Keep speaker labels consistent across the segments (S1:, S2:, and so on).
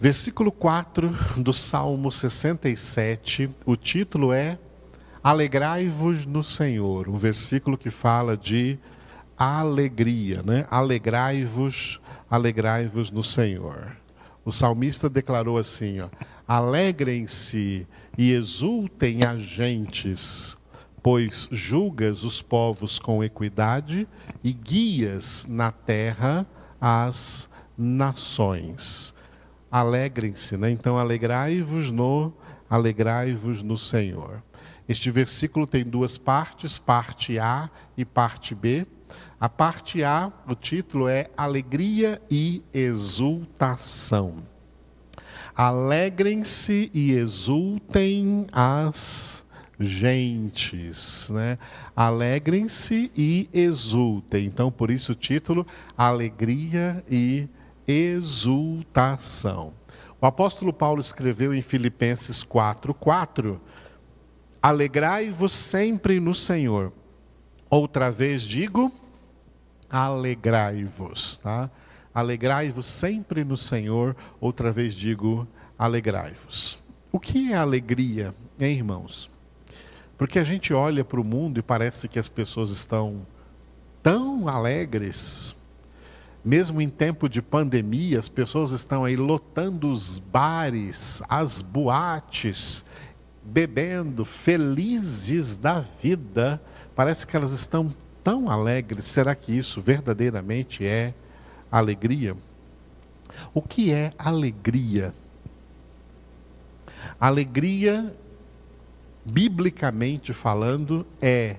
S1: Versículo 4 do Salmo 67, o título é Alegrai-vos no Senhor, um versículo que fala de alegria, né? Alegrai-vos, alegrai-vos no Senhor. O salmista declarou assim, ó: Alegrem-se e exultem as gentes, pois julgas os povos com equidade e guias na terra as nações. Alegrem-se, né? Então alegrai-vos no alegrai-vos no Senhor. Este versículo tem duas partes, parte A e parte B. A parte A, o título é Alegria e Exultação. Alegrem-se e exultem as gentes, né? Alegrem-se e exultem. Então, por isso o título Alegria e Exultação. O apóstolo Paulo escreveu em Filipenses 4:4 Alegrai-vos sempre no Senhor. Outra vez digo, alegrai-vos, tá? Alegrai-vos sempre no Senhor. Outra vez digo, alegrai-vos. O que é alegria, hein, irmãos? Porque a gente olha para o mundo e parece que as pessoas estão tão alegres. Mesmo em tempo de pandemia, as pessoas estão aí lotando os bares, as boates, bebendo, felizes da vida. Parece que elas estão tão alegres. Será que isso verdadeiramente é alegria? O que é alegria? Alegria, biblicamente falando, é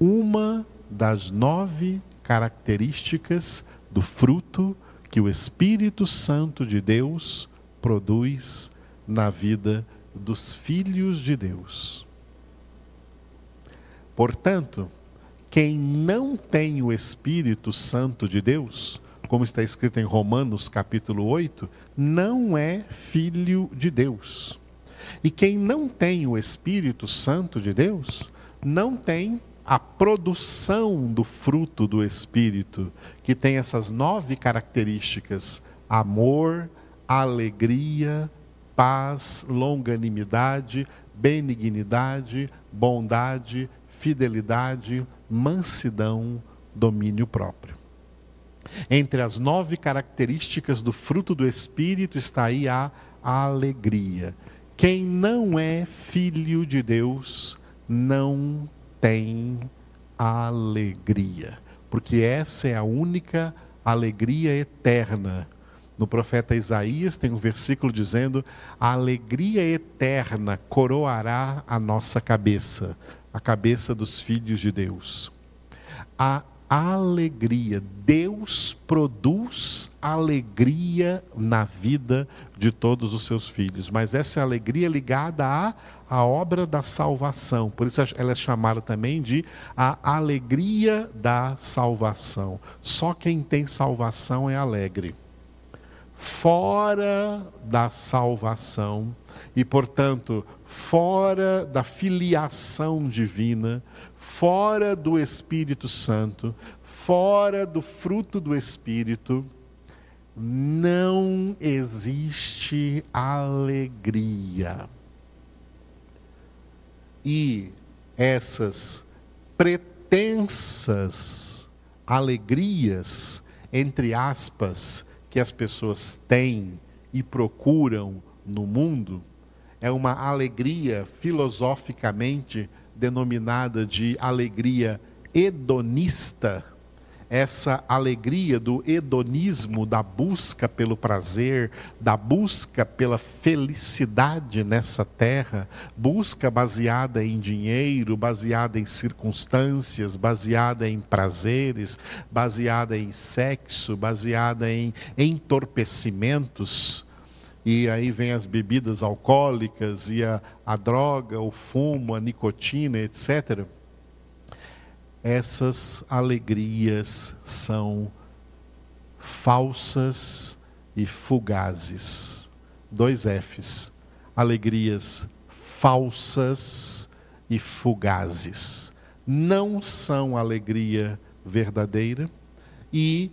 S1: uma das nove características do fruto que o Espírito Santo de Deus produz na vida dos filhos de Deus. Portanto, quem não tem o Espírito Santo de Deus, como está escrito em Romanos capítulo 8, não é filho de Deus. E quem não tem o Espírito Santo de Deus, não tem a produção do fruto do Espírito, que tem essas nove características: amor, alegria, paz, longanimidade, benignidade, bondade, fidelidade, mansidão, domínio próprio. Entre as nove características do fruto do Espírito está aí a alegria. Quem não é filho de Deus não tem alegria, porque essa é a única alegria eterna. No profeta Isaías tem um versículo dizendo: A alegria eterna coroará a nossa cabeça, a cabeça dos filhos de Deus. A alegria, Deus produz alegria na vida de todos os seus filhos, mas essa alegria é ligada à, à obra da salvação, por isso ela é chamada também de a alegria da salvação. Só quem tem salvação é alegre. Fora da salvação, e portanto, fora da filiação divina, fora do Espírito Santo, fora do fruto do Espírito, não existe alegria. E essas pretensas alegrias, entre aspas, que as pessoas têm e procuram no mundo, é uma alegria filosoficamente denominada de alegria hedonista, essa alegria do hedonismo, da busca pelo prazer, da busca pela felicidade nessa terra, busca baseada em dinheiro, baseada em circunstâncias, baseada em prazeres, baseada em sexo, baseada em entorpecimentos e aí vem as bebidas alcoólicas e a, a droga, o fumo, a nicotina, etc. Essas alegrias são falsas e fugazes. Dois Fs. Alegrias falsas e fugazes. Não são alegria verdadeira e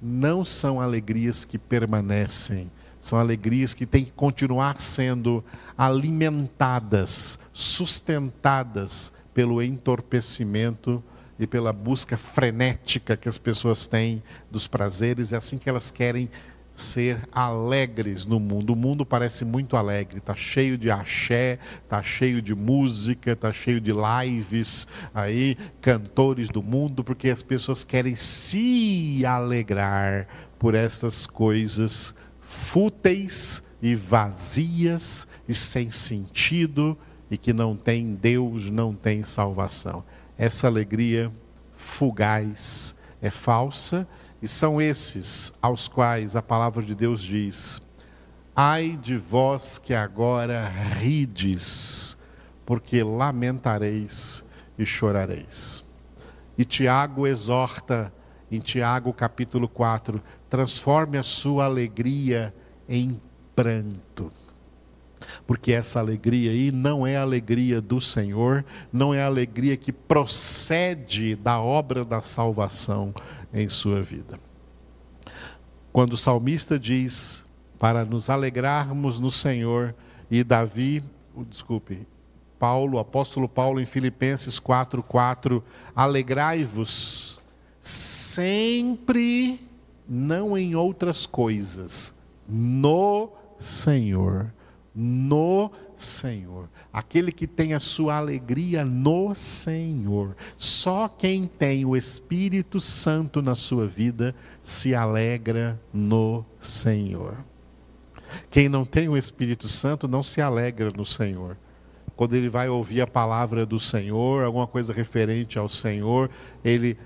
S1: não são alegrias que permanecem São alegrias que têm que continuar sendo alimentadas, sustentadas pelo entorpecimento e pela busca frenética que as pessoas têm dos prazeres, é assim que elas querem ser alegres no mundo. O mundo parece muito alegre, está cheio de axé, está cheio de música, está cheio de lives aí, cantores do mundo, porque as pessoas querem se alegrar por estas coisas fúteis e vazias e sem sentido e que não tem Deus, não tem salvação. Essa alegria fugaz é falsa e são esses aos quais a palavra de Deus diz: Ai de vós que agora rides, porque lamentareis e chorareis. E Tiago exorta em Tiago capítulo 4: transforme a sua alegria em pranto. Porque essa alegria aí não é a alegria do Senhor, não é a alegria que procede da obra da salvação, em sua vida. Quando o salmista diz para nos alegrarmos no Senhor, e Davi, desculpe, Paulo, apóstolo Paulo em Filipenses 4:4, alegrai-vos sempre não em outras coisas, no Senhor, no Senhor. Aquele que tem a sua alegria no Senhor. Só quem tem o Espírito Santo na sua vida se alegra no Senhor. Quem não tem o Espírito Santo não se alegra no Senhor. Quando ele vai ouvir a palavra do Senhor, alguma coisa referente ao Senhor, ele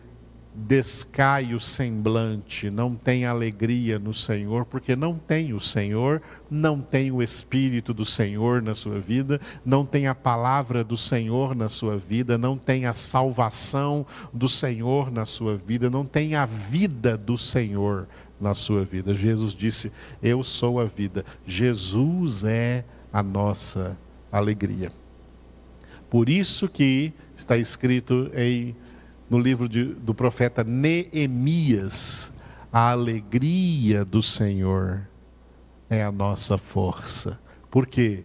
S1: descai o semblante, não tem alegria no Senhor, porque não tem o Senhor, não tem o Espírito do Senhor na sua vida, não tem a palavra do Senhor na sua vida, não tem a salvação do Senhor na sua vida, não tem a vida do Senhor na sua vida. Jesus disse: Eu sou a vida. Jesus é a nossa alegria. Por isso que está escrito em no livro de, do profeta Neemias, a alegria do Senhor é a nossa força. Porque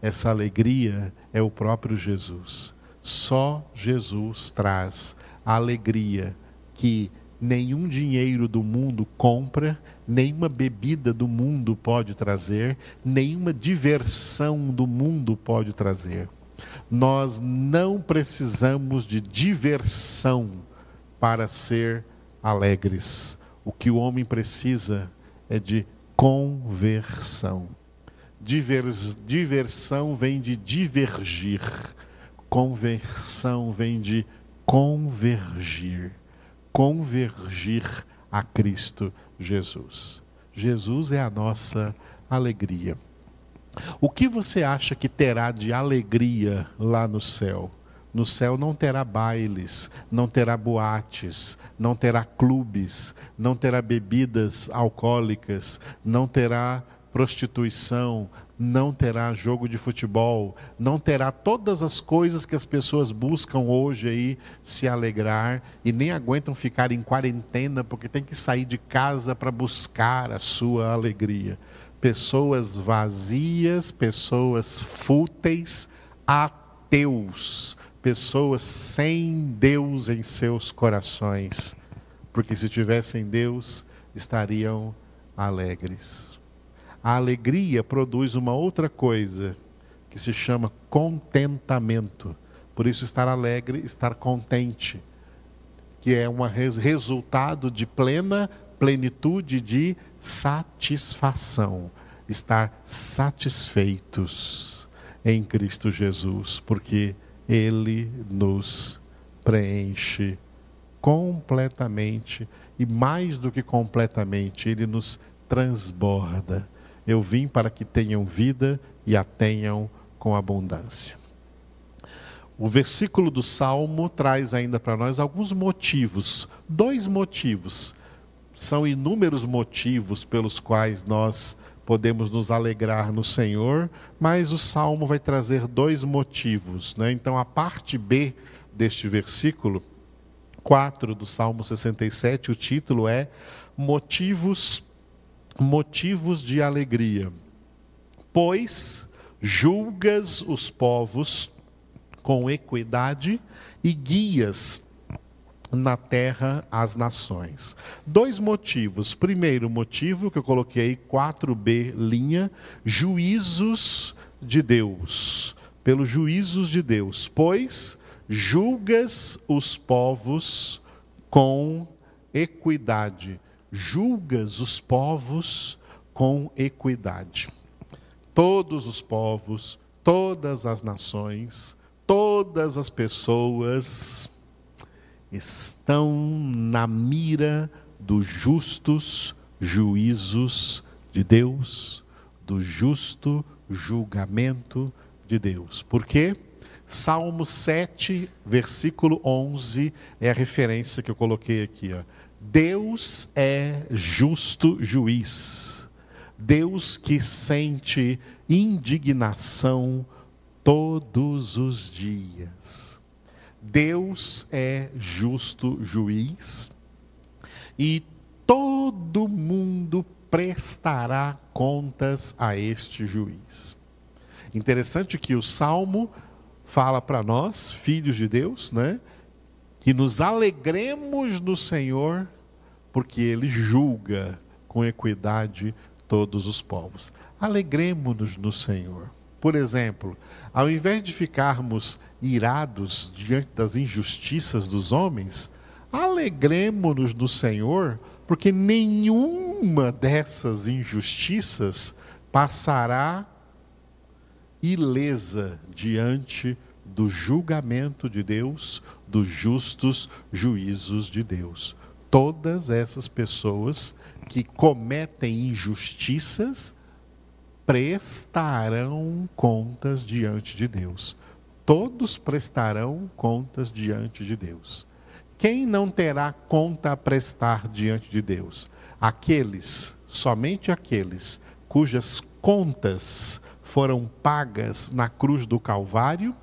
S1: essa alegria é o próprio Jesus. Só Jesus traz a alegria que nenhum dinheiro do mundo compra, nenhuma bebida do mundo pode trazer, nenhuma diversão do mundo pode trazer. Nós não precisamos de diversão para ser alegres. O que o homem precisa é de conversão. Divers, diversão vem de divergir, conversão vem de convergir. Convergir a Cristo Jesus. Jesus é a nossa alegria. O que você acha que terá de alegria lá no céu? No céu não terá bailes, não terá boates, não terá clubes, não terá bebidas alcoólicas, não terá prostituição, não terá jogo de futebol, não terá todas as coisas que as pessoas buscam hoje aí se alegrar e nem aguentam ficar em quarentena porque tem que sair de casa para buscar a sua alegria pessoas vazias, pessoas fúteis, ateus, pessoas sem Deus em seus corações, porque se tivessem Deus, estariam alegres. A alegria produz uma outra coisa que se chama contentamento. Por isso, estar alegre, estar contente, que é um resultado de plena plenitude de satisfação, estar satisfeitos em Cristo Jesus, porque Ele nos preenche completamente e mais do que completamente, Ele nos transborda. Eu vim para que tenham vida e a tenham com abundância. O versículo do Salmo traz ainda para nós alguns motivos, dois motivos são inúmeros motivos pelos quais nós podemos nos alegrar no Senhor, mas o salmo vai trazer dois motivos. Né? Então, a parte B deste versículo 4 do Salmo 67, o título é Motivos motivos de alegria. Pois julgas os povos com equidade e guias na terra as nações. Dois motivos. Primeiro motivo que eu coloquei 4B linha, juízos de Deus. Pelos juízos de Deus, pois julgas os povos com equidade. Julgas os povos com equidade. Todos os povos, todas as nações, todas as pessoas estão na mira dos justos juízos de Deus, do justo julgamento de Deus. Por quê? Salmo 7, versículo 11 é a referência que eu coloquei aqui. Ó. Deus é justo juiz. Deus que sente indignação todos os dias. Deus é justo juiz e todo mundo prestará contas a este juiz. Interessante que o salmo fala para nós, filhos de Deus, né, que nos alegremos no Senhor, porque ele julga com equidade todos os povos. Alegremos-nos no Senhor. Por exemplo, ao invés de ficarmos irados diante das injustiças dos homens, alegremos-nos no Senhor, porque nenhuma dessas injustiças passará ilesa diante do julgamento de Deus, dos justos juízos de Deus. Todas essas pessoas que cometem injustiças prestarão contas diante de Deus. Todos prestarão contas diante de Deus. Quem não terá conta a prestar diante de Deus? Aqueles, somente aqueles, cujas contas foram pagas na cruz do Calvário,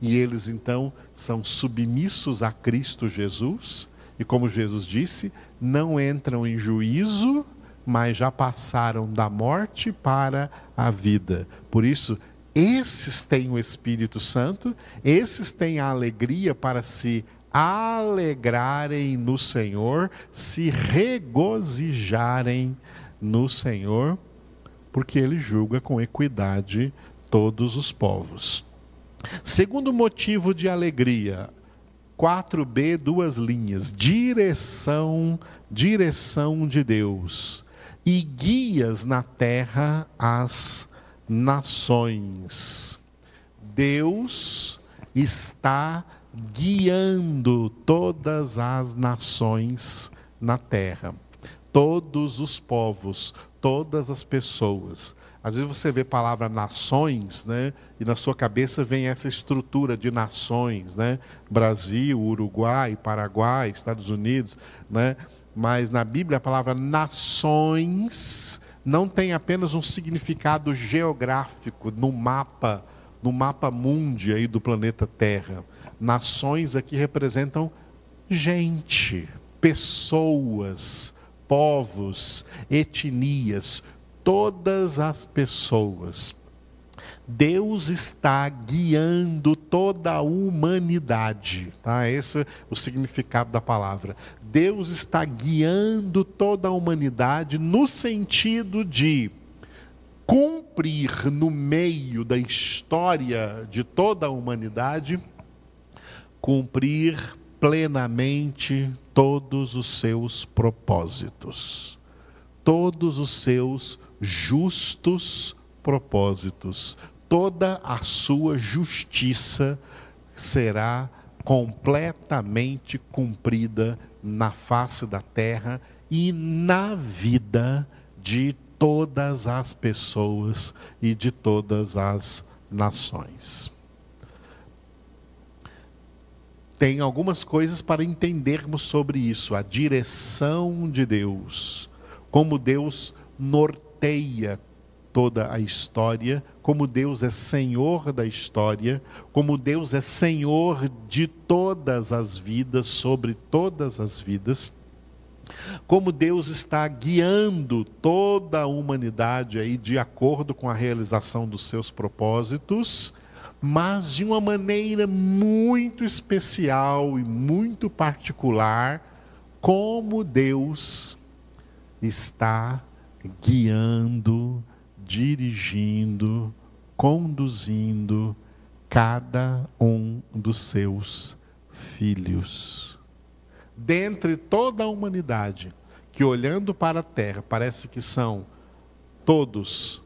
S1: e eles então são submissos a Cristo Jesus, e como Jesus disse, não entram em juízo mas já passaram da morte para a vida. Por isso, esses têm o Espírito Santo, esses têm a alegria para se alegrarem no Senhor, se regozijarem no Senhor, porque ele julga com equidade todos os povos. Segundo motivo de alegria, 4b, duas linhas, direção, direção de Deus e guias na terra as nações. Deus está guiando todas as nações na terra, todos os povos, todas as pessoas. Às vezes você vê a palavra nações, né? E na sua cabeça vem essa estrutura de nações, né? Brasil, Uruguai, Paraguai, Estados Unidos, né? mas na Bíblia a palavra nações não tem apenas um significado geográfico no mapa, no mapa mundi aí do planeta Terra. Nações aqui representam gente, pessoas, povos, etnias, todas as pessoas. Deus está guiando toda a humanidade, tá? Esse é o significado da palavra. Deus está guiando toda a humanidade no sentido de cumprir no meio da história de toda a humanidade, cumprir plenamente todos os seus propósitos, todos os seus justos propósitos, toda a sua justiça será completamente cumprida na face da terra e na vida de todas as pessoas e de todas as nações. Tem algumas coisas para entendermos sobre isso, a direção de Deus, como Deus norteia toda a história, como Deus é Senhor da história, como Deus é Senhor de todas as vidas, sobre todas as vidas. como Deus está guiando toda a humanidade aí de acordo com a realização dos seus propósitos, mas de uma maneira muito especial e muito particular, como Deus está guiando, dirigindo, conduzindo cada um dos seus filhos. Dentre toda a humanidade, que olhando para a terra parece que são todos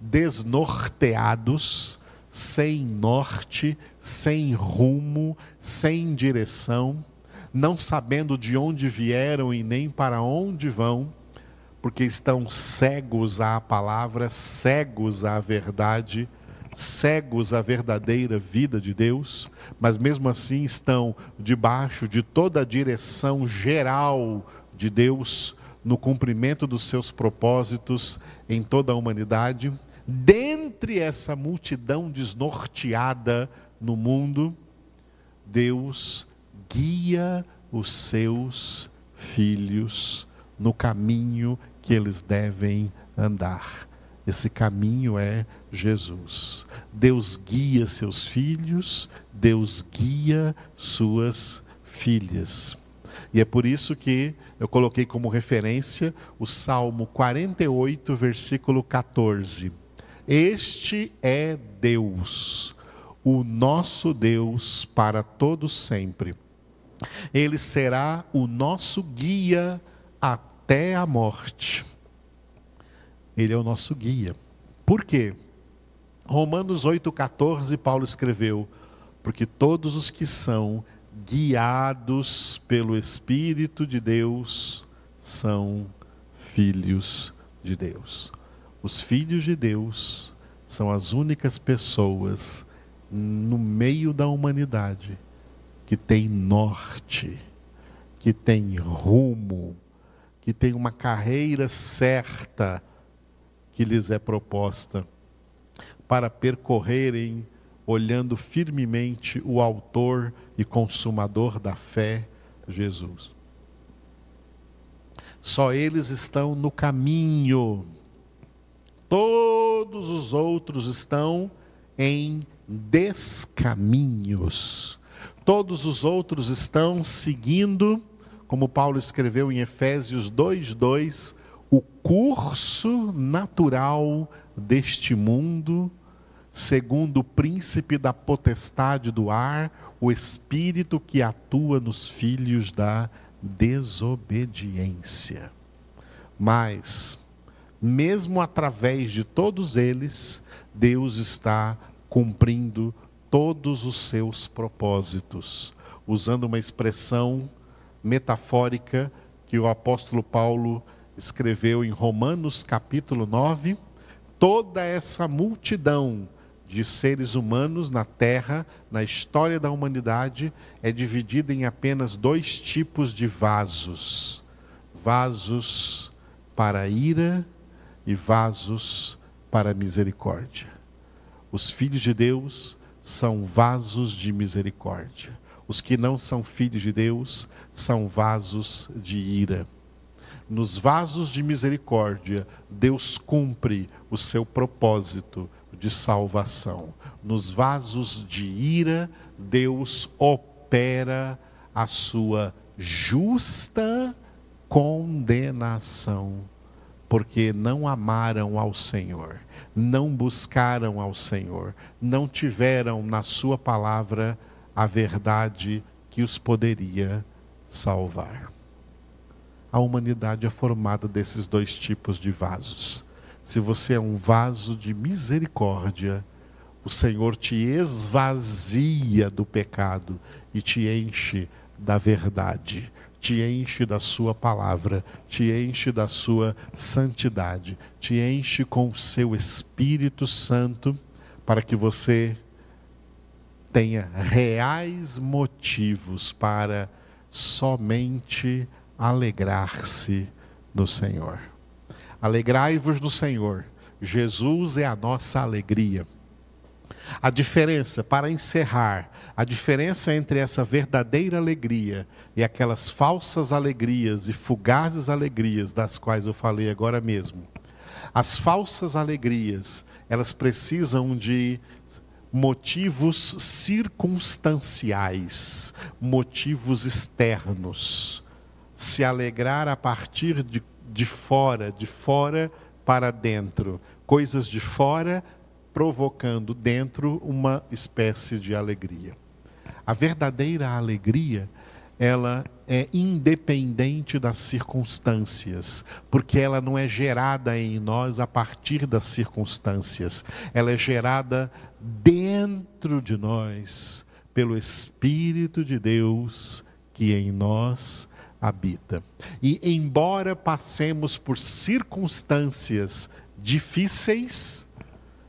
S1: desnorteados, sem norte, sem rumo, sem direção, não sabendo de onde vieram e nem para onde vão, porque estão cegos à palavra, cegos à verdade, cegos à verdadeira vida de Deus, mas mesmo assim estão debaixo de toda a direção geral de Deus no cumprimento dos seus propósitos em toda a humanidade. Dentre essa multidão desnorteada no mundo, Deus guia os seus filhos no caminho que eles devem andar. Esse caminho é Jesus. Deus guia seus filhos, Deus guia suas filhas. E é por isso que eu coloquei como referência o Salmo 48, versículo 14. Este é Deus, o nosso Deus para todos sempre. Ele será o nosso guia até a morte ele é o nosso guia. Por quê? Romanos 8,14, Paulo escreveu: Porque todos os que são guiados pelo Espírito de Deus são filhos de Deus. Os filhos de Deus são as únicas pessoas no meio da humanidade que tem norte, que tem rumo, que tem uma carreira certa que lhes é proposta, para percorrerem, olhando firmemente o Autor e Consumador da fé, Jesus. Só eles estão no caminho, todos os outros estão em descaminhos. Todos os outros estão seguindo, como Paulo escreveu em Efésios 2:2, o curso natural deste mundo, segundo o príncipe da potestade do ar, o espírito que atua nos filhos da desobediência. Mas, mesmo através de todos eles, Deus está cumprindo todos os seus propósitos, usando uma expressão metafórica que o apóstolo Paulo escreveu em Romanos capítulo 9, toda essa multidão de seres humanos na Terra, na história da humanidade, é dividida em apenas dois tipos de vasos: vasos para ira e vasos para misericórdia. Os filhos de Deus são vasos de misericórdia. Os que não são filhos de Deus são vasos de ira nos vasos de misericórdia, Deus cumpre o seu propósito de salvação. Nos vasos de ira, Deus opera a sua justa condenação, porque não amaram ao Senhor, não buscaram ao Senhor, não tiveram na Sua palavra a verdade que os poderia salvar a humanidade é formada desses dois tipos de vasos. Se você é um vaso de misericórdia, o Senhor te esvazia do pecado e te enche da verdade, te enche da Sua palavra, te enche da Sua santidade, te enche com o seu Espírito Santo, para que você tenha reais motivos para somente alegrar-se no Senhor. Alegrai-vos no Senhor. Jesus é a nossa alegria. A diferença, para encerrar, a diferença entre essa verdadeira alegria e aquelas falsas alegrias e fugazes alegrias das quais eu falei agora mesmo. As falsas alegrias, elas precisam de motivos circunstanciais, motivos externos. Se alegrar a partir de, de fora, de fora para dentro, coisas de fora provocando dentro uma espécie de alegria. A verdadeira alegria, ela é independente das circunstâncias, porque ela não é gerada em nós a partir das circunstâncias, ela é gerada dentro de nós pelo Espírito de Deus que em nós habita. E embora passemos por circunstâncias difíceis,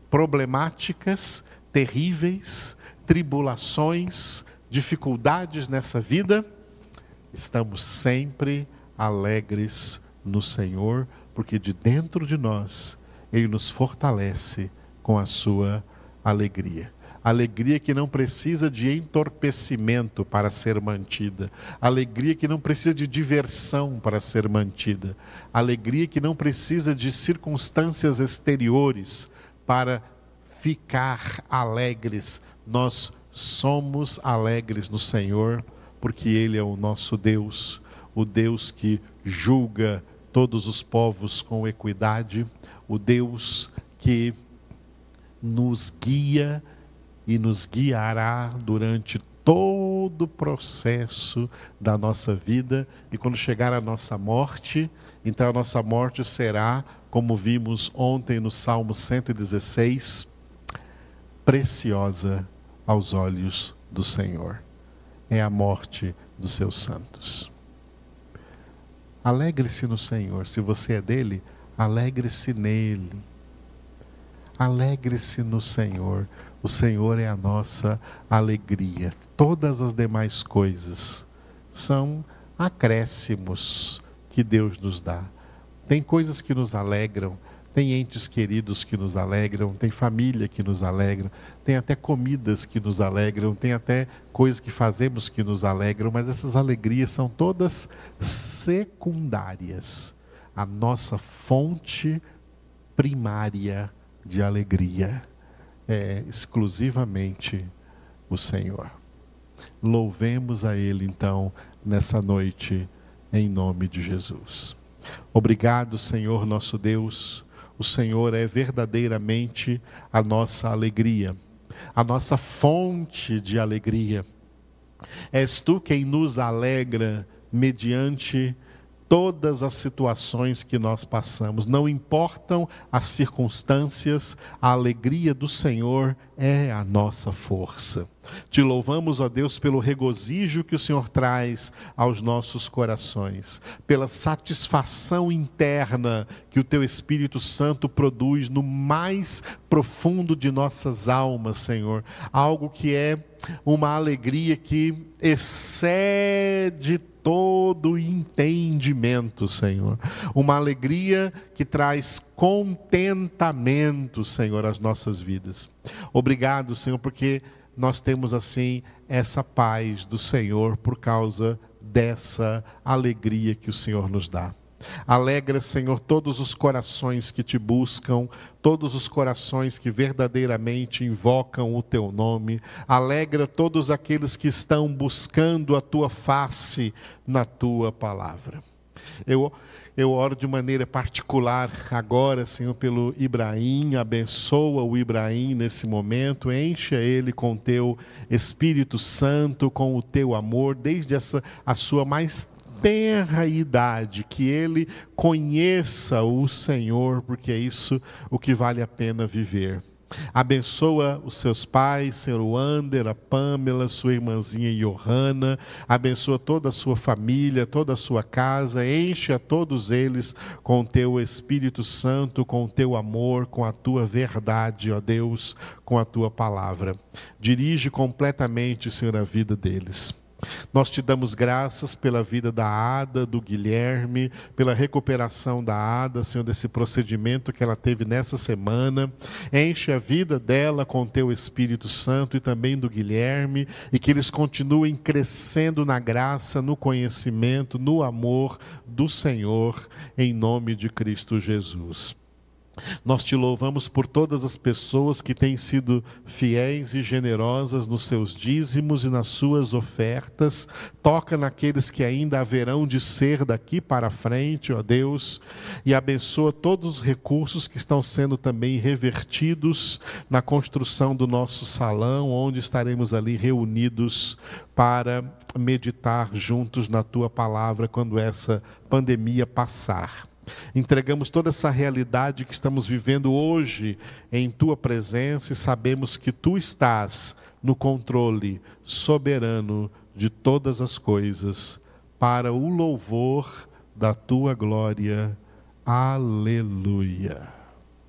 S1: problemáticas, terríveis, tribulações, dificuldades nessa vida, estamos sempre alegres no Senhor, porque de dentro de nós Ele nos fortalece com a sua alegria. Alegria que não precisa de entorpecimento para ser mantida. Alegria que não precisa de diversão para ser mantida. Alegria que não precisa de circunstâncias exteriores para ficar alegres. Nós somos alegres no Senhor, porque Ele é o nosso Deus, o Deus que julga todos os povos com equidade, o Deus que nos guia e nos guiará durante todo o processo da nossa vida e quando chegar a nossa morte, então a nossa morte será como vimos ontem no Salmo 116, preciosa aos olhos do Senhor. É a morte dos seus santos. Alegre-se no Senhor. Se você é dele, alegre-se nele. Alegre-se no Senhor. O Senhor é a nossa alegria. Todas as demais coisas são acréscimos que Deus nos dá. Tem coisas que nos alegram, tem entes queridos que nos alegram, tem família que nos alegra, tem até comidas que nos alegram, tem até coisas que fazemos que nos alegram, mas essas alegrias são todas secundárias. A nossa fonte primária de alegria é exclusivamente o Senhor. Louvemos a Ele então nessa noite, em nome de Jesus. Obrigado, Senhor nosso Deus. O Senhor é verdadeiramente a nossa alegria, a nossa fonte de alegria. És tu quem nos alegra mediante todas as situações que nós passamos, não importam as circunstâncias, a alegria do Senhor é a nossa força. Te louvamos, ó Deus, pelo regozijo que o Senhor traz aos nossos corações, pela satisfação interna que o Teu Espírito Santo produz no mais profundo de nossas almas, Senhor. Algo que é uma alegria que excede todo entendimento, Senhor. Uma alegria que traz contentamento, Senhor, às nossas vidas. Obrigado, Senhor, porque nós temos assim essa paz do Senhor por causa dessa alegria que o Senhor nos dá. Alegra, Senhor, todos os corações que te buscam, todos os corações que verdadeiramente invocam o teu nome. Alegra todos aqueles que estão buscando a tua face na tua palavra. Eu, eu oro de maneira particular agora, Senhor, pelo Ibrahim, abençoa o Ibrahim nesse momento, encha ele com teu Espírito Santo, com o teu amor, desde essa a sua mais tenra idade, que ele conheça o Senhor, porque é isso o que vale a pena viver. Abençoa os seus pais, seu Wander, a Pamela, sua irmãzinha Johanna. Abençoa toda a sua família, toda a sua casa. Enche a todos eles com o teu Espírito Santo, com o teu amor, com a tua verdade, ó Deus, com a tua palavra. Dirige completamente, Senhor, a vida deles. Nós te damos graças pela vida da Ada, do Guilherme, pela recuperação da Ada, Senhor, desse procedimento que ela teve nessa semana. Enche a vida dela com teu Espírito Santo e também do Guilherme, e que eles continuem crescendo na graça, no conhecimento, no amor do Senhor, em nome de Cristo Jesus. Nós te louvamos por todas as pessoas que têm sido fiéis e generosas nos seus dízimos e nas suas ofertas. Toca naqueles que ainda haverão de ser daqui para frente, ó Deus, e abençoa todos os recursos que estão sendo também revertidos na construção do nosso salão, onde estaremos ali reunidos para meditar juntos na tua palavra quando essa pandemia passar. Entregamos toda essa realidade que estamos vivendo hoje em tua presença e sabemos que tu estás no controle soberano de todas as coisas, para o louvor da tua glória. Aleluia.